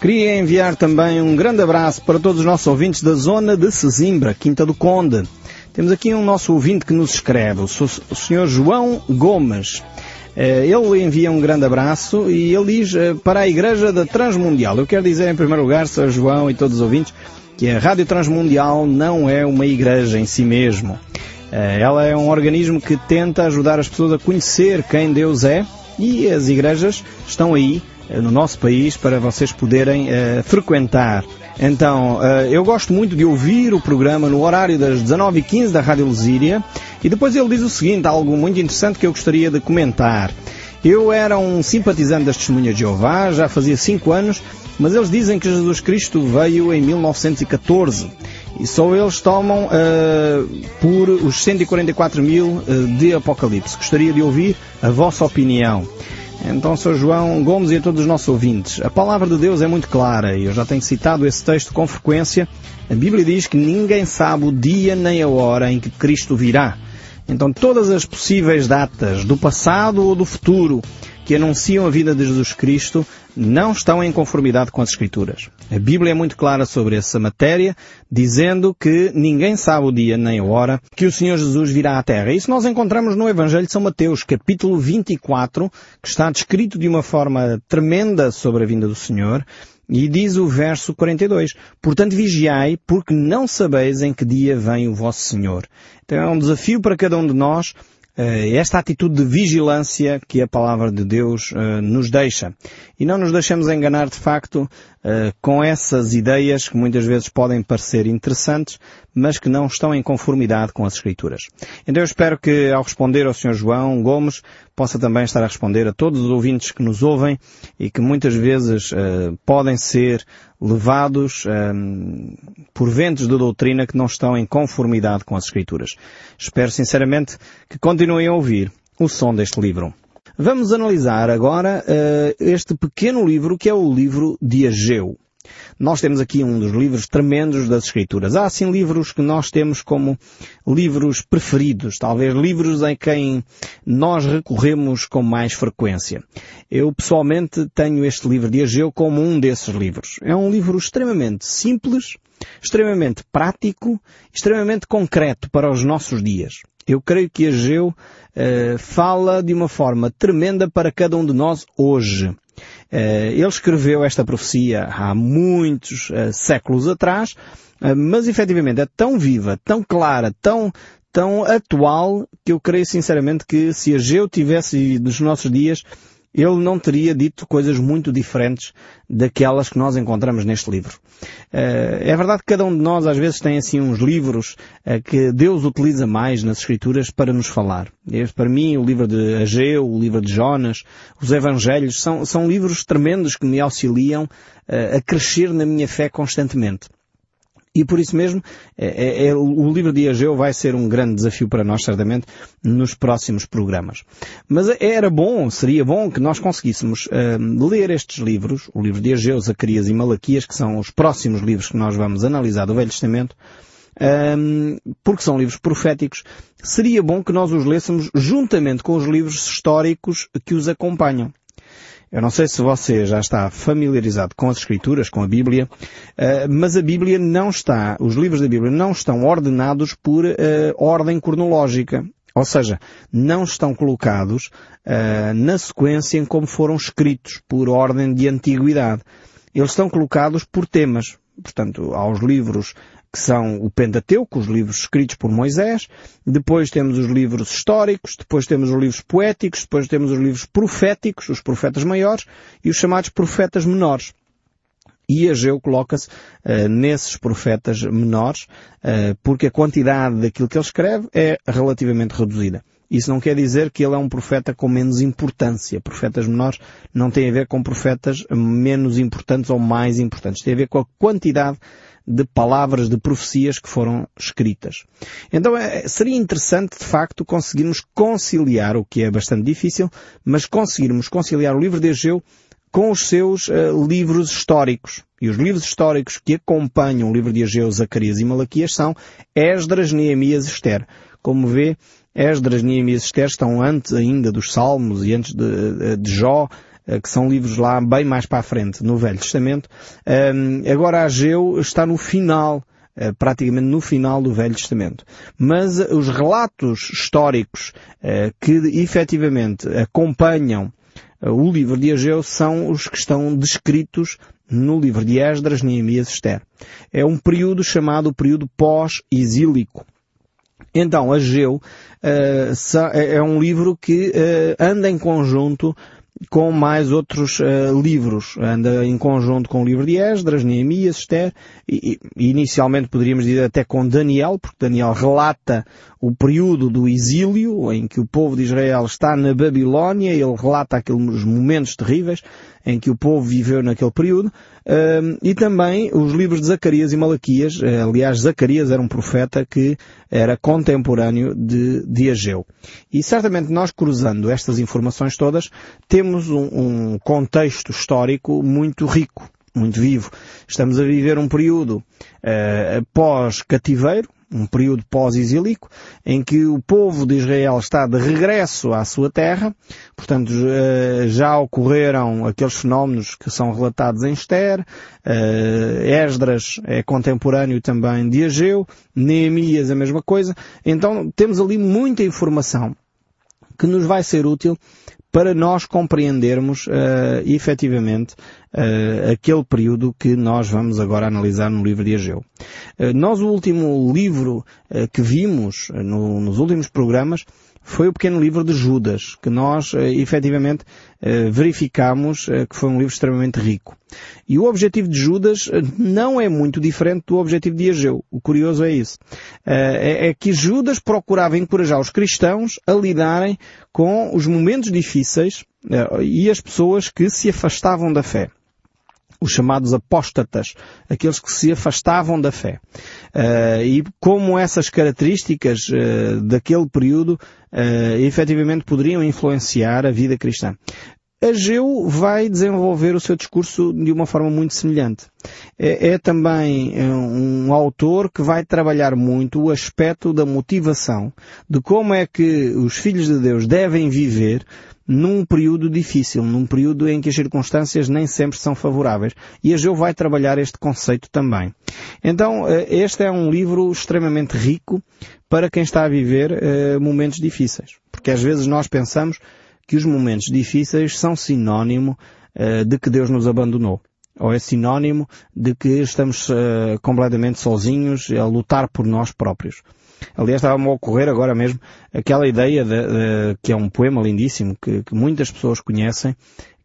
Queria enviar também um grande abraço para todos os nossos ouvintes da zona de Sesimbra, Quinta do Conde. Temos aqui um nosso ouvinte que nos escreve, o Sr. João Gomes. Eh, ele envia um grande abraço e ele diz eh, para a Igreja da Transmundial. Eu quero dizer em primeiro lugar, Sr. João e todos os ouvintes, que a Rádio Transmundial não é uma igreja em si mesmo. Eh, ela é um organismo que tenta ajudar as pessoas a conhecer quem Deus é e as igrejas estão aí no nosso país para vocês poderem uh, frequentar. Então, uh, eu gosto muito de ouvir o programa no horário das 19h15 da Rádio Lusíria e depois ele diz o seguinte, algo muito interessante que eu gostaria de comentar. Eu era um simpatizante das Testemunhas de Jeová, já fazia 5 anos, mas eles dizem que Jesus Cristo veio em 1914 e só eles tomam uh, por os 144 mil de Apocalipse. Gostaria de ouvir a vossa opinião. Então, Sr. João Gomes e a todos os nossos ouvintes, a palavra de Deus é muito clara e eu já tenho citado esse texto com frequência. A Bíblia diz que ninguém sabe o dia nem a hora em que Cristo virá. Então, todas as possíveis datas do passado ou do futuro que anunciam a vida de Jesus Cristo não estão em conformidade com as Escrituras. A Bíblia é muito clara sobre essa matéria, dizendo que ninguém sabe o dia nem a hora que o Senhor Jesus virá à Terra. Isso nós encontramos no Evangelho de São Mateus, capítulo 24, que está descrito de uma forma tremenda sobre a vinda do Senhor. E diz o verso 42, Portanto vigiai, porque não sabeis em que dia vem o vosso Senhor. Então é um desafio para cada um de nós esta atitude de vigilância que a palavra de Deus uh, nos deixa. E não nos deixemos enganar de facto uh, com essas ideias que muitas vezes podem parecer interessantes, mas que não estão em conformidade com as Escrituras. Então eu espero que ao responder ao Sr. João Gomes possa também estar a responder a todos os ouvintes que nos ouvem e que muitas vezes podem ser levados um, por ventos de doutrina que não estão em conformidade com as Escrituras. Espero sinceramente que continuem a ouvir o som deste livro. Vamos analisar agora uh, este pequeno livro que é o livro de Ageu. Nós temos aqui um dos livros tremendos das Escrituras. Há assim livros que nós temos como livros preferidos, talvez livros em quem nós recorremos com mais frequência. Eu pessoalmente tenho este livro de Ageu como um desses livros. É um livro extremamente simples, extremamente prático, extremamente concreto para os nossos dias. Eu creio que Ageu uh, fala de uma forma tremenda para cada um de nós hoje. Uh, ele escreveu esta profecia há muitos uh, séculos atrás, mas efetivamente é tão viva, tão clara, tão, tão atual, que eu creio sinceramente que se Ageu tivesse nos nossos dias, ele não teria dito coisas muito diferentes daquelas que nós encontramos neste livro. Eh, é verdade que cada um de nós às vezes tem assim uns livros eh, que Deus utiliza mais nas Escrituras para nos falar. Para mim, o livro de Ageu, o livro de Jonas, os Evangelhos, são, são livros tremendos que me auxiliam eh, a crescer na minha fé constantemente. E por isso mesmo, é, é, é, o livro de Ageu vai ser um grande desafio para nós, certamente, nos próximos programas. Mas era bom, seria bom que nós conseguíssemos uh, ler estes livros, o livro de Ageu, Zacarias e Malaquias, que são os próximos livros que nós vamos analisar do Velho Testamento, um, porque são livros proféticos, seria bom que nós os lêssemos juntamente com os livros históricos que os acompanham. Eu não sei se você já está familiarizado com as Escrituras, com a Bíblia, eh, mas a Bíblia não está, os livros da Bíblia não estão ordenados por uh, ordem cronológica. Ou seja, não estão colocados uh, na sequência em como foram escritos, por ordem de antiguidade. Eles estão colocados por temas. Portanto, há os livros que são o Pentateuco, os livros escritos por Moisés, depois temos os livros históricos, depois temos os livros poéticos, depois temos os livros proféticos, os profetas maiores, e os chamados profetas menores. E Ageu coloca-se uh, nesses profetas menores, uh, porque a quantidade daquilo que ele escreve é relativamente reduzida. Isso não quer dizer que ele é um profeta com menos importância. Profetas menores não têm a ver com profetas menos importantes ou mais importantes. Tem a ver com a quantidade de palavras, de profecias que foram escritas. Então é, seria interessante, de facto, conseguirmos conciliar, o que é bastante difícil, mas conseguirmos conciliar o livro de Ageu com os seus uh, livros históricos. E os livros históricos que acompanham o livro de Ageu, Zacarias e Malaquias são Esdras, Neemias e Esther. Como vê, Esdras, Neemias e Esther estão antes ainda dos Salmos e antes de, de Jó, que são livros lá bem mais para a frente, no Velho Testamento. Agora Ageu está no final praticamente no final do Velho Testamento. Mas os relatos históricos que efetivamente acompanham o livro de Ageu são os que estão descritos no livro de Esdras, Neemias e Esther. É um período chamado período pós-exílico. Então, Ageu uh, é um livro que anda em conjunto com mais outros uh, livros. Anda em conjunto com o livro de Esdras, Neemias, Esther, e, e, inicialmente poderíamos dizer até com Daniel, porque Daniel relata o período do exílio, em que o povo de Israel está na Babilónia, ele relata aqueles momentos terríveis em que o povo viveu naquele período, e também os livros de Zacarias e Malaquias, eh, aliás, Zacarias era um profeta que era contemporâneo de, de Ageu. E certamente nós cruzando estas informações todas, temos um, um contexto histórico muito rico muito vivo. Estamos a viver um período uh, pós-cativeiro, um período pós-exílico, em que o povo de Israel está de regresso à sua terra, portanto eh, já ocorreram aqueles fenómenos que são relatados em Esther, eh, Esdras é contemporâneo também de Ageu, Neemias a mesma coisa, então temos ali muita informação que nos vai ser útil para nós compreendermos uh, efetivamente uh, aquele período que nós vamos agora analisar no livro de Ageu. Uh, nós, o último livro uh, que vimos no, nos últimos programas foi o pequeno livro de Judas, que nós uh, efetivamente uh, verificamos uh, que foi um livro extremamente rico. E o objetivo de Judas não é muito diferente do objetivo de Ageu. O curioso é isso. É, é, que Judas procurava encorajar os cristãos a lidarem com os momentos difíceis e as pessoas que se afastavam da fé os chamados apóstatas, aqueles que se afastavam da fé. Uh, e como essas características uh, daquele período uh, efetivamente poderiam influenciar a vida cristã. Ageu vai desenvolver o seu discurso de uma forma muito semelhante. É, é, também um autor que vai trabalhar muito o aspecto da motivação, de como é que os filhos de Deus devem viver num período difícil, num período em que as circunstâncias nem sempre são favoráveis. E Ageu vai trabalhar este conceito também. Então, eh, este é um livro extremamente rico para quem está a viver uh, momentos difíceis. Porque às vezes nós pensamos que os momentos difíceis são sinónimo uh, de que Deus nos abandonou. Ou é sinónimo de que estamos uh, completamente sozinhos a lutar por nós próprios. Aliás, estava-me a ocorrer agora mesmo aquela ideia de, de, que é um poema lindíssimo que, que muitas pessoas conhecem,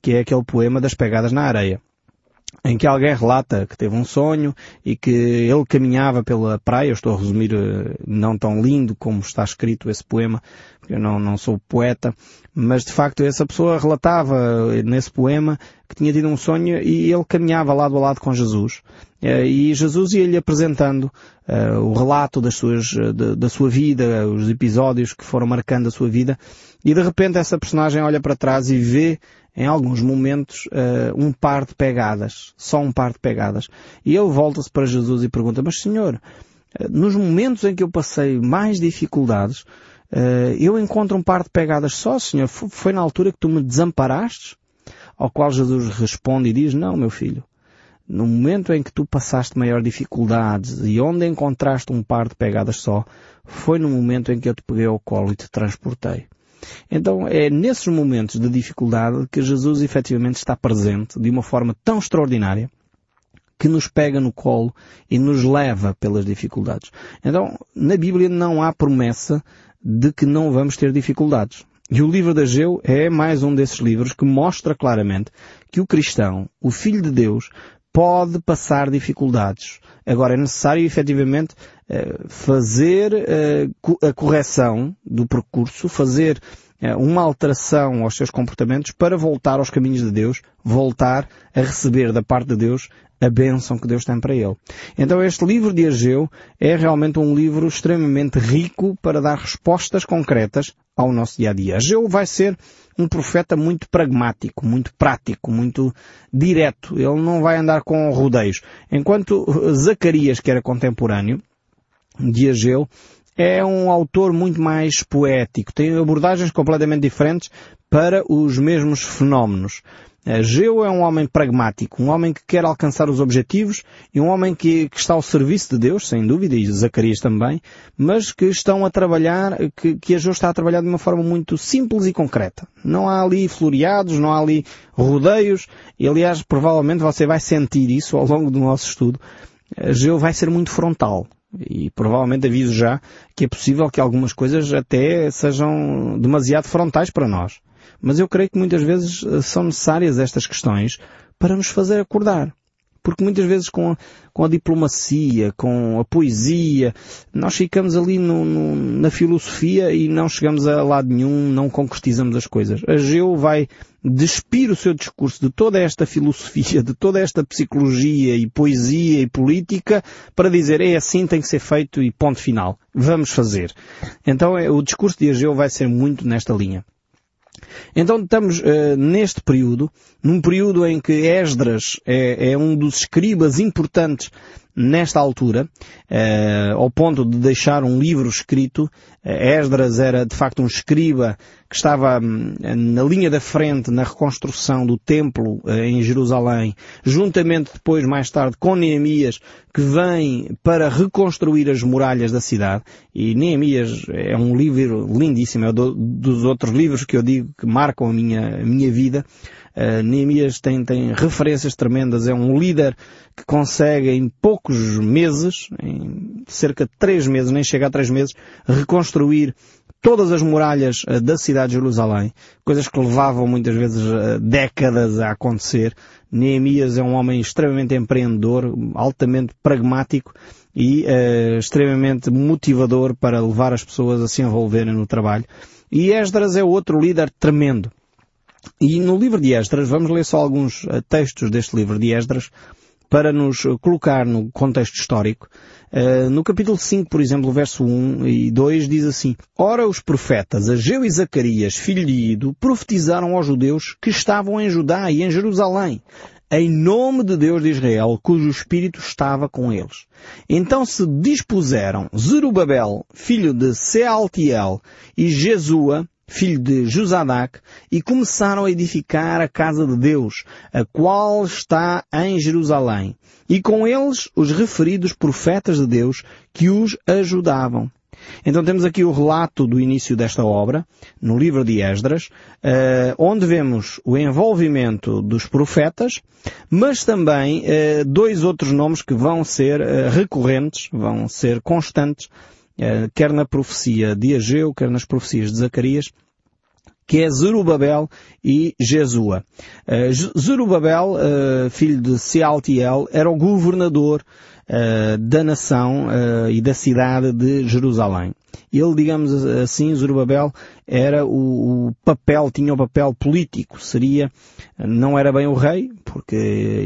que é aquele poema das pegadas na areia em que alguém relata que teve um sonho e que ele caminhava pela praia, eu estou a resumir eh, não tão lindo como está escrito esse poema, porque eu não, não sou poeta, mas de facto essa pessoa relatava nesse poema que tinha tido um sonho e ele caminhava lado a lado com Jesus. Eh, e Jesus ia-lhe apresentando uh, o relato das suas, de, da sua vida, os episódios que foram marcando a sua vida, e de repente essa personagem olha para trás e vê em alguns momentos, uh, um par de pegadas. Só um par de pegadas. E ele volta-se para Jesus e pergunta, mas Senhor, nos momentos em que eu passei mais dificuldades, uh, eu encontro um par de pegadas só, Senhor. Foi na altura que tu me desamparaste? Ao qual Jesus responde e diz, não, meu filho. No momento em que tu passaste maior dificuldades e onde encontraste um par de pegadas só, foi no momento em que eu te peguei ao colo e te transportei. Então é nesses momentos de dificuldade que Jesus efetivamente está presente de uma forma tão extraordinária que nos pega no colo e nos leva pelas dificuldades. Então, na Bíblia não há promessa de que não vamos ter dificuldades. E o livro de Ageu é mais um desses livros que mostra claramente que o cristão, o Filho de Deus, pode passar dificuldades. Agora é necessário efetivamente eh, fazer eh, a correção do percurso, fazer eh, uma alteração aos seus comportamentos para voltar aos caminhos de Deus, voltar a receber da parte de Deus a bênção que Deus tem para ele. Então este livro de Ageu é realmente um livro extremamente rico para dar respostas concretas ao nosso dia a dia. Ageu vai ser um profeta muito pragmático, muito prático, muito direto. Ele não vai andar com rodeios. Enquanto Zacarias, que era contemporâneo de Ageu, é um autor muito mais poético, tem abordagens completamente diferentes para os mesmos fenómenos. Geu é um homem pragmático, um homem que quer alcançar os objetivos e um homem que, que, está ao serviço de Deus, sem dúvida, e Zacarias também, mas que estão a trabalhar, que, que Ageu está a trabalhar de uma forma muito simples e concreta. Não há ali floreados, não há ali rodeios, e aliás, provavelmente você vai sentir isso ao longo do nosso estudo. Ageu vai ser muito frontal. E provavelmente aviso já que é possível que algumas coisas até sejam demasiado frontais para nós. Mas eu creio que muitas vezes eh, são necessárias estas questões para nos fazer acordar. Porque muitas vezes com a, com a diplomacia, com a poesia, nós ficamos ali no, no, na filosofia e não chegamos a lado nenhum, não concretizamos as coisas. A Geu vai despir o seu discurso de toda esta filosofia, de toda esta psicologia e poesia e política para dizer é assim, tem que ser feito e ponto final. Vamos fazer. Então é, o discurso de Ageu vai ser muito nesta linha. Então estamos uh, neste período, num período em que Esdras é, é um dos escribas importantes nesta altura, eh, ao ponto de deixar um livro escrito. Eh, Esdras era de facto um escriba que estava hum, na linha da frente na reconstrução do templo eh, em Jerusalém, juntamente depois, mais tarde, com Neemias, que vem para reconstruir as muralhas da cidade. E Neemias é um livro lindíssimo, é do, dos outros livros que eu digo que marcam a minha, a minha vida. Uh, Neemias tem, tem referências tremendas, é um líder que consegue em poucos meses, em cerca de três meses, nem chega a três meses, reconstruir todas as muralhas uh, da cidade de Jerusalém, coisas que levavam muitas vezes uh, décadas a acontecer. Neemias é um homem extremamente empreendedor, altamente pragmático e uh, extremamente motivador para levar as pessoas a se envolverem no trabalho. E Esdras é outro líder tremendo. E no livro de Esdras, vamos ler só alguns uh, textos deste livro de Esdras para nos colocar no contexto histórico. Uh, no capítulo 5, por exemplo, verso 1 e 2 diz assim, Ora os profetas Ageu e Zacarias, filho de Ido, profetizaram aos judeus que estavam em Judá e em Jerusalém, em nome de Deus de Israel, cujo Espírito estava com eles. Então se dispuseram Zerubabel, filho de Sealtiel, e Jesua, filho de Josadac, e começaram a edificar a casa de Deus, a qual está em Jerusalém, e com eles os referidos profetas de Deus que os ajudavam. Então temos aqui o relato do início desta obra, no livro de Esdras, eh, onde vemos o envolvimento dos profetas, mas também eh, dois outros nomes que vão ser eh, recorrentes, vão ser constantes, quer na profecia de Ageu, quer nas profecias de Zacarias, que é Zerubabel e Jesua. Zerubabel, filho de Sealtiel, era o governador uh, da nação uh, e da cidade de Jerusalém. Ele, digamos assim, Zorobabel, era o, o, papel, tinha o papel político, seria, não era bem o rei, porque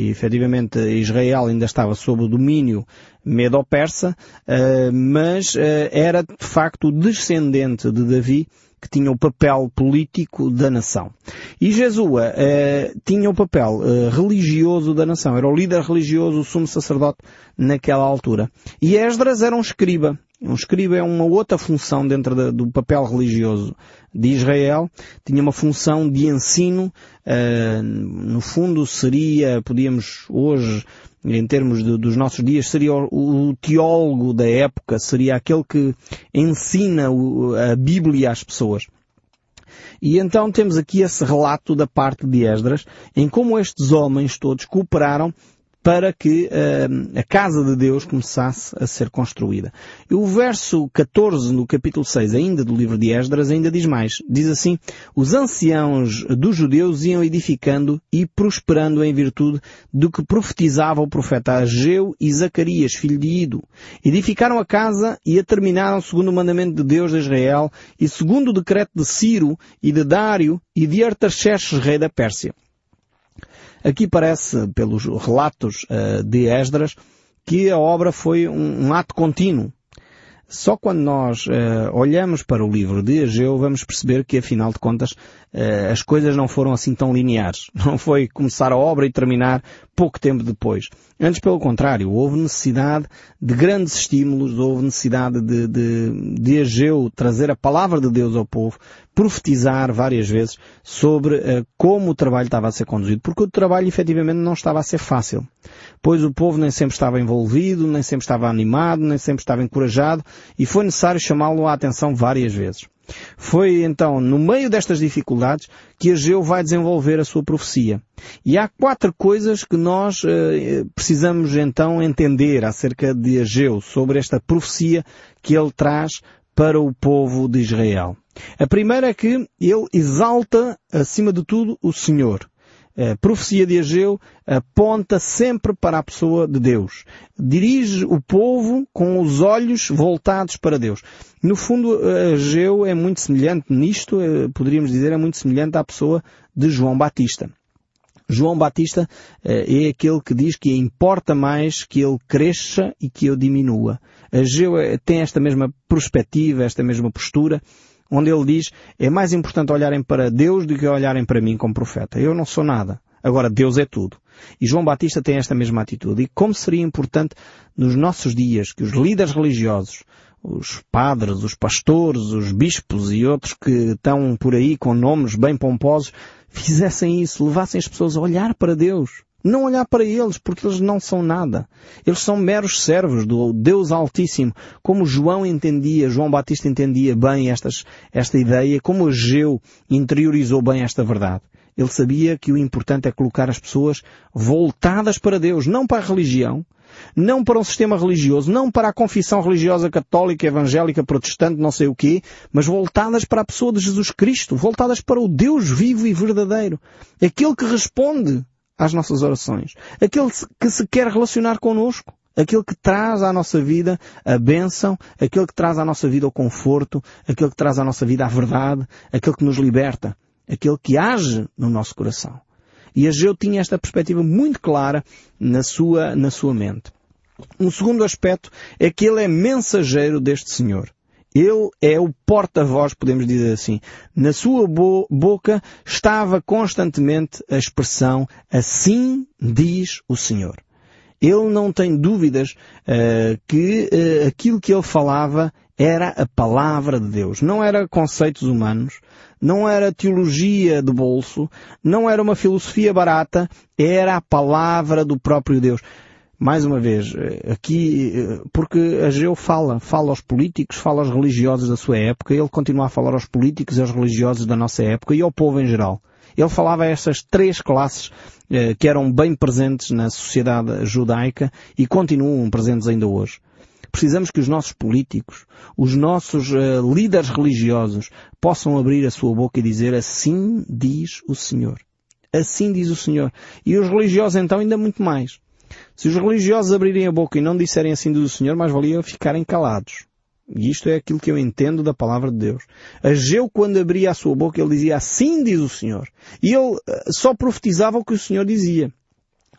efetivamente Israel ainda estava sob o domínio medo-persa, uh, mas era de facto descendente de Davi, que tinha o papel político da nação. E Jesua eh, tinha o papel eh, religioso da nação, era o líder religioso, o sumo sacerdote naquela altura. E Esdras era um escriba. Um escriba é uma outra função dentro de, do papel religioso de Israel. Tinha uma função de ensino. Uh, no fundo seria, podíamos hoje em termos de, dos nossos dias, seria o, o, teólogo da época, seria aquele que ensina o, a Bíblia às pessoas. E então temos aqui esse relato da parte de Esdras, em como estes homens todos cooperaram para que uh, a casa de Deus começasse a ser construída. E o verso 14 no capítulo 6 ainda do livro de Esdras ainda diz mais. Diz assim, os anciãos dos judeus iam edificando e prosperando em virtude do que profetizava o profeta Ageu e Zacarias, filho de Ido. Edificaram a casa e a terminaram segundo o mandamento de Deus de Israel e segundo o decreto de Ciro e de Dário e de Artaxerxes, rei da Pérsia. Aqui parece, pelos relatos uh, de Esdras, que a obra foi um, ato contínuo. Só quando nós uh, olhamos para o livro de Ageu vamos perceber que afinal de contas uh, as coisas não foram assim tão lineares. Não foi começar a obra e terminar pouco tempo depois. Antes pelo contrário, houve necessidade de grandes estímulos, houve necessidade de, de, de Ageu trazer a palavra de Deus ao povo, profetizar várias vezes sobre uh, como o trabalho estava a ser conduzido, porque o trabalho efetivamente não estava a ser fácil. Pois o povo nem sempre estava envolvido, nem sempre estava animado, nem sempre estava encorajado, e foi necessário chamá-lo à atenção várias vezes. Foi então no meio destas dificuldades que Ageu vai desenvolver a sua profecia. E há quatro coisas que nós eh, precisamos então entender acerca de Ageu, sobre esta profecia que ele traz para o povo de Israel. A primeira é que ele exalta, acima de tudo, o Senhor. A profecia de Ageu aponta sempre para a pessoa de Deus. Dirige o povo com os olhos voltados para Deus. No fundo, Ageu é muito semelhante nisto, eh, poderíamos dizer, é muito semelhante à pessoa de João Batista. João Batista eh, é aquele que diz que importa mais que ele cresça e que eu diminua. Ageu eh, tem esta mesma perspectiva, esta mesma postura, onde ele diz, é mais importante olharem para Deus do que olharem para mim como profeta. Eu não sou nada. Agora, Deus é tudo. E João Batista tem esta mesma atitude. E como seria importante nos nossos dias que os líderes religiosos, os padres, os pastores, os bispos e outros que estão por aí com nomes bem pomposos, fizessem isso, levassem as pessoas a olhar para Deus. Não olhar para eles, porque eles não são nada. Eles são meros servos do Deus Altíssimo. Como João entendia, João Batista entendia bem estas, esta ideia, como Ageu interiorizou bem esta verdade. Ele sabia que o importante é colocar as pessoas voltadas para Deus, não para a religião, não para um sistema religioso, não para a confissão religiosa católica, evangélica, protestante, não sei o quê, mas voltadas para a pessoa de Jesus Cristo, voltadas para o Deus vivo e verdadeiro. Aquele que responde às nossas orações. Aquele que se quer relacionar connosco. Aquele que traz à nossa vida a bênção, aquele que traz à nossa vida o conforto, aquele que traz à nossa vida a verdade, aquele que nos liberta, aquele que age no nosso coração. E Ageu tinha esta perspectiva muito clara na sua, na sua mente. Um segundo aspecto é que ele é mensageiro deste Senhor. Ele é o porta-voz, podemos dizer assim. Na sua bo boca estava constantemente a expressão assim diz o Senhor. Ele não tem dúvidas uh, que uh, aquilo que ele falava era a palavra de Deus. Não era conceitos humanos, não era teologia de bolso, não era uma filosofia barata, era a palavra do próprio Deus mais uma vez, eh, aqui, eh, porque Ageu fala, fala aos políticos, fala aos religiosos da sua época, ele continua a falar aos políticos e aos religiosos da nossa época e ao povo em geral. Ele falava a essas três classes eh, que eram bem presentes na sociedade judaica e continuam presentes ainda hoje. Precisamos que os nossos políticos, os nossos uh, líderes religiosos possam abrir a sua boca e dizer assim diz o Senhor. Assim diz o Senhor. E os religiosos então ainda muito mais. Se os religiosos abrirem a boca e não disserem assim do Senhor, mais valia ficarem calados. E isto é aquilo que eu entendo da palavra de Deus. Ageu, quando abria a sua boca, ele dizia assim diz o Senhor. E ele eh, só profetizava o que o Senhor dizia.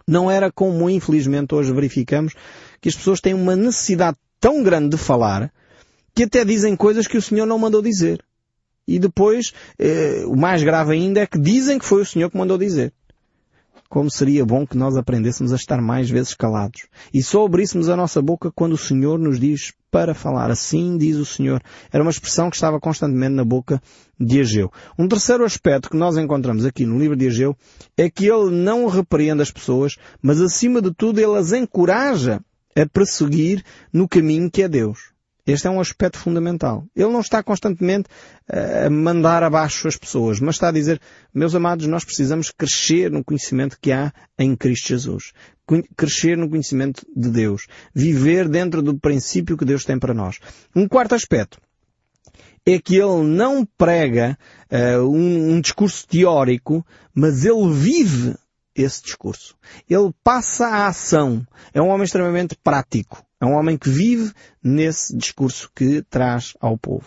Não era como, infelizmente, hoje verificamos, que as pessoas têm uma necessidade tão grande de falar, que até dizem coisas que o Senhor não mandou dizer. E depois, eh, o mais grave ainda é que dizem que foi o Senhor que mandou dizer como seria bom que nós aprendêssemos a estar mais vezes calados. E só abríssemos a nossa boca quando o Senhor nos diz para falar. Assim diz o Senhor. Era uma expressão que estava constantemente na boca de Ageu. Um terceiro aspecto que nós encontramos aqui no livro de Ageu é que ele não repreende as pessoas, mas acima de tudo ele as encoraja a prosseguir no caminho que é Deus. Este é um aspecto fundamental. Ele não está constantemente eh, a mandar abaixo as pessoas, mas está a dizer, meus amados, nós precisamos crescer no conhecimento que há em Cristo Jesus. Crescer no conhecimento de Deus. Viver dentro do princípio que Deus tem para nós. Um quarto aspecto é que ele não prega uh, um, um discurso teórico, mas ele vive esse discurso. Ele passa à ação. É um homem extremamente prático. É um homem que vive nesse discurso que traz ao povo.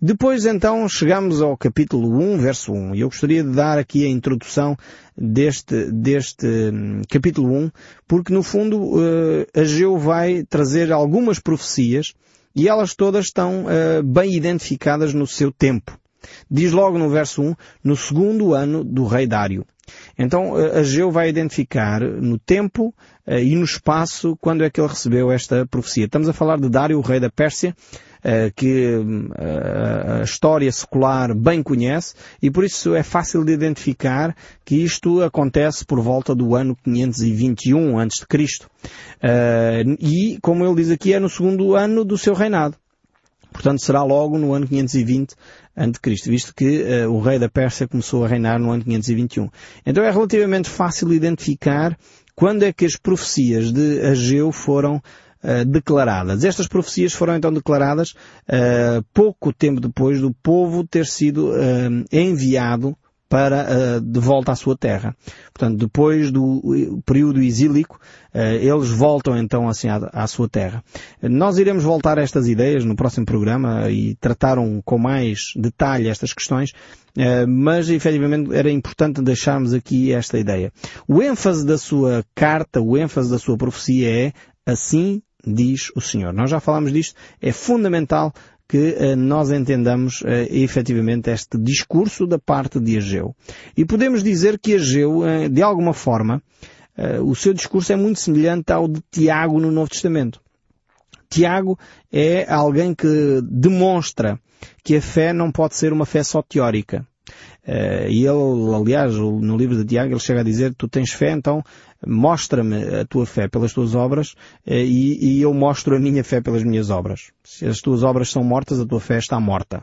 Depois então chegamos ao capítulo 1, verso 1. E eu gostaria de dar aqui a introdução deste, deste hum, capítulo 1, porque no fundo uh, Ageu vai trazer algumas profecias e elas todas estão uh, bem identificadas no seu tempo. Diz logo no verso 1, no segundo ano do rei Dário. Então Ageu vai identificar no tempo e no espaço quando é que ele recebeu esta profecia. Estamos a falar de Dário, o rei da Pérsia, uh, que uh, a história secular bem conhece e por isso é fácil de identificar que isto acontece por volta do ano 521 a.C. E, como ele diz aqui, é no segundo ano do seu reinado. Portanto, será logo no ano 520 a.C., visto que uh, o rei da Pérsia começou a reinar no ano 521. Então é relativamente fácil identificar quando é que as profecias de Ageu foram uh, declaradas. Estas profecias foram então declaradas uh, pouco tempo depois do povo ter sido enviado para uh, de volta à sua terra. Portanto, depois do período exílico, uh, eles voltam então assim à, à, sua terra. Nós iremos voltar a estas ideias no próximo programa e trataram com mais detalhe estas questões, mas efetivamente era importante deixarmos aqui esta ideia. O ênfase da sua carta, o ênfase da sua profecia é assim diz o Senhor. Nós já falámos disto, é fundamental que uh, nós entendamos uh, efetivamente este discurso da parte de Ageu. E podemos dizer que Ageu, uh, de alguma forma, o seu discurso é muito semelhante ao de Tiago no Novo Testamento. Tiago é alguém que demonstra que a fé não pode ser uma fé só teórica. E ele, aliás, no livro de Tiago, ele chega a dizer, tu tens fé, então mostra-me a tua fé pelas tuas obras uh, e, e, eu mostro a minha fé pelas minhas obras. Se as tuas obras são mortas, a tua fé está morta.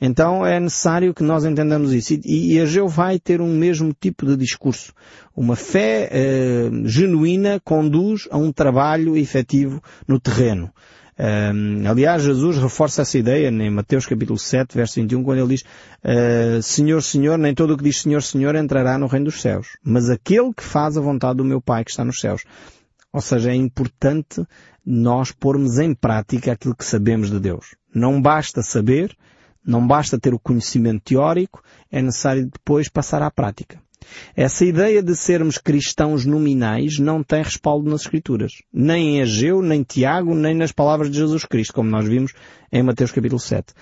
Então é necessário que nós entendamos isso. E, e Ageu vai ter um mesmo tipo de discurso. Uma fé uh, genuína conduz a um trabalho efetivo no terreno. Um, aliás, Jesus reforça essa ideia em Mateus capítulo 7, verso 21, quando ele diz, uh, Senhor, Senhor, nem todo o que diz Senhor, Senhor entrará no reino dos céus, mas aquele que faz a vontade do meu Pai que está nos céus. Ou seja, é importante nós pormos em prática aquilo que sabemos de Deus. Não basta saber, não basta ter o conhecimento teórico, é necessário depois passar à prática. Essa ideia de sermos cristãos nominais não tem respaldo nas Escrituras. Nem em Ageu, nem Tiago, nem nas palavras de Jesus Cristo, como nós vimos em Mateus capítulo 7.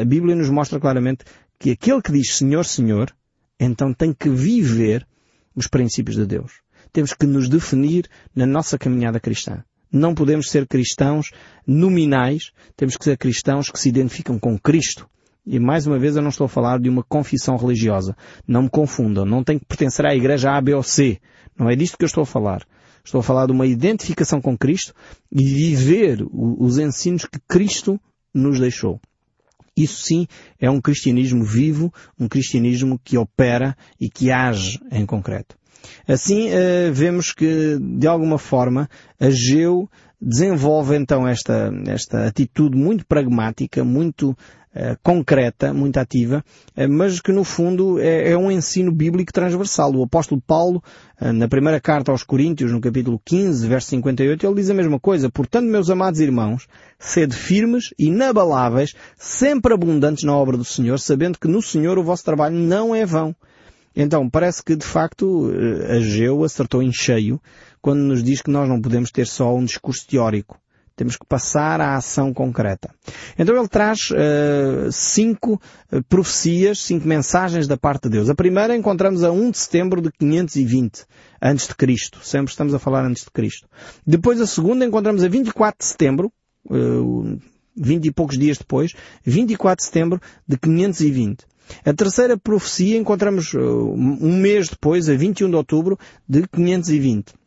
A Bíblia nos mostra claramente que aquele que diz Senhor, Senhor, então tem que viver os princípios de Deus. Temos que nos definir na nossa caminhada cristã. Não podemos ser cristãos nominais, temos que ser cristãos que se identificam com Cristo e mais uma vez eu não estou a falar de uma confissão religiosa. Não me confundam. Não tem que pertencer à igreja A, B ou C. Não é disto que eu estou a falar. Estou a falar de uma identificação com Cristo e viver os ensinos que Cristo nos deixou. Isso sim é um cristianismo vivo, um cristianismo que opera e que age em concreto. Assim, eh, vemos que, de alguma forma, Ageu desenvolve então esta, esta atitude muito pragmática, muito uh, concreta, muito ativa, uh, mas que no fundo é, é, um ensino bíblico transversal. O apóstolo Paulo, uh, na primeira carta aos Coríntios, no capítulo 15, verso 58, ele diz a mesma coisa. Portanto, meus amados irmãos, sede firmes, inabaláveis, sempre abundantes na obra do Senhor, sabendo que no Senhor o vosso trabalho não é vão. Então, parece que de facto Ageu acertou em cheio quando nos diz que nós não podemos ter só um discurso teórico. Temos que passar à ação concreta. Então ele traz uh, cinco uh, profecias, cinco mensagens da parte de Deus. A primeira encontramos a 1 de setembro de 520 antes de Cristo. Sempre estamos a falar antes de Cristo. Depois a segunda encontramos a 24 de setembro, uh, 20 e poucos dias depois, 24 de setembro de 520. A terceira profecia encontramos um mês depois, a 21 de outubro de 520.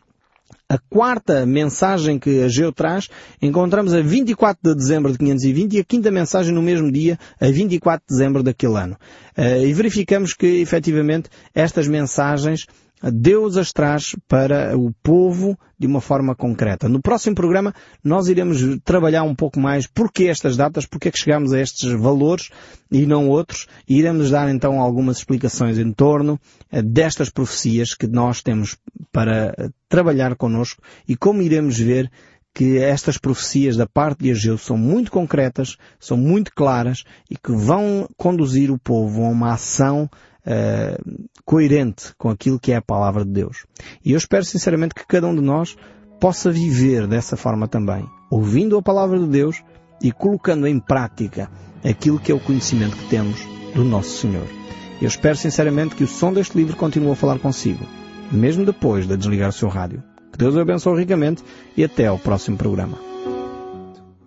A quarta mensagem que Ageu traz encontramos a 24 de dezembro de 520 e a quinta mensagem no mesmo dia, a 24 de dezembro daquele ano. Eh, e verificamos que, efetivamente, estas mensagens Deus as traz para o povo de uma forma concreta. No próximo programa nós iremos trabalhar um pouco mais porque estas datas, porque é que chegamos a estes valores e não outros, e iremos dar então algumas explicações em torno eh, destas profecias que nós temos para eh, trabalhar connosco e como iremos ver que estas profecias da parte de Ageu são muito concretas, são muito claras e que vão conduzir o povo a uma ação uh, coerente com aquilo que é a palavra de Deus. E eu espero sinceramente que cada um de nós possa viver dessa forma também, ouvindo a palavra de Deus e colocando em prática aquilo que é o conhecimento que temos do nosso Senhor. Eu espero sinceramente que o som deste livro continue a falar consigo, mesmo depois de desligar o seu rádio. Que Deus o abençoe ricamente e até ao próximo programa.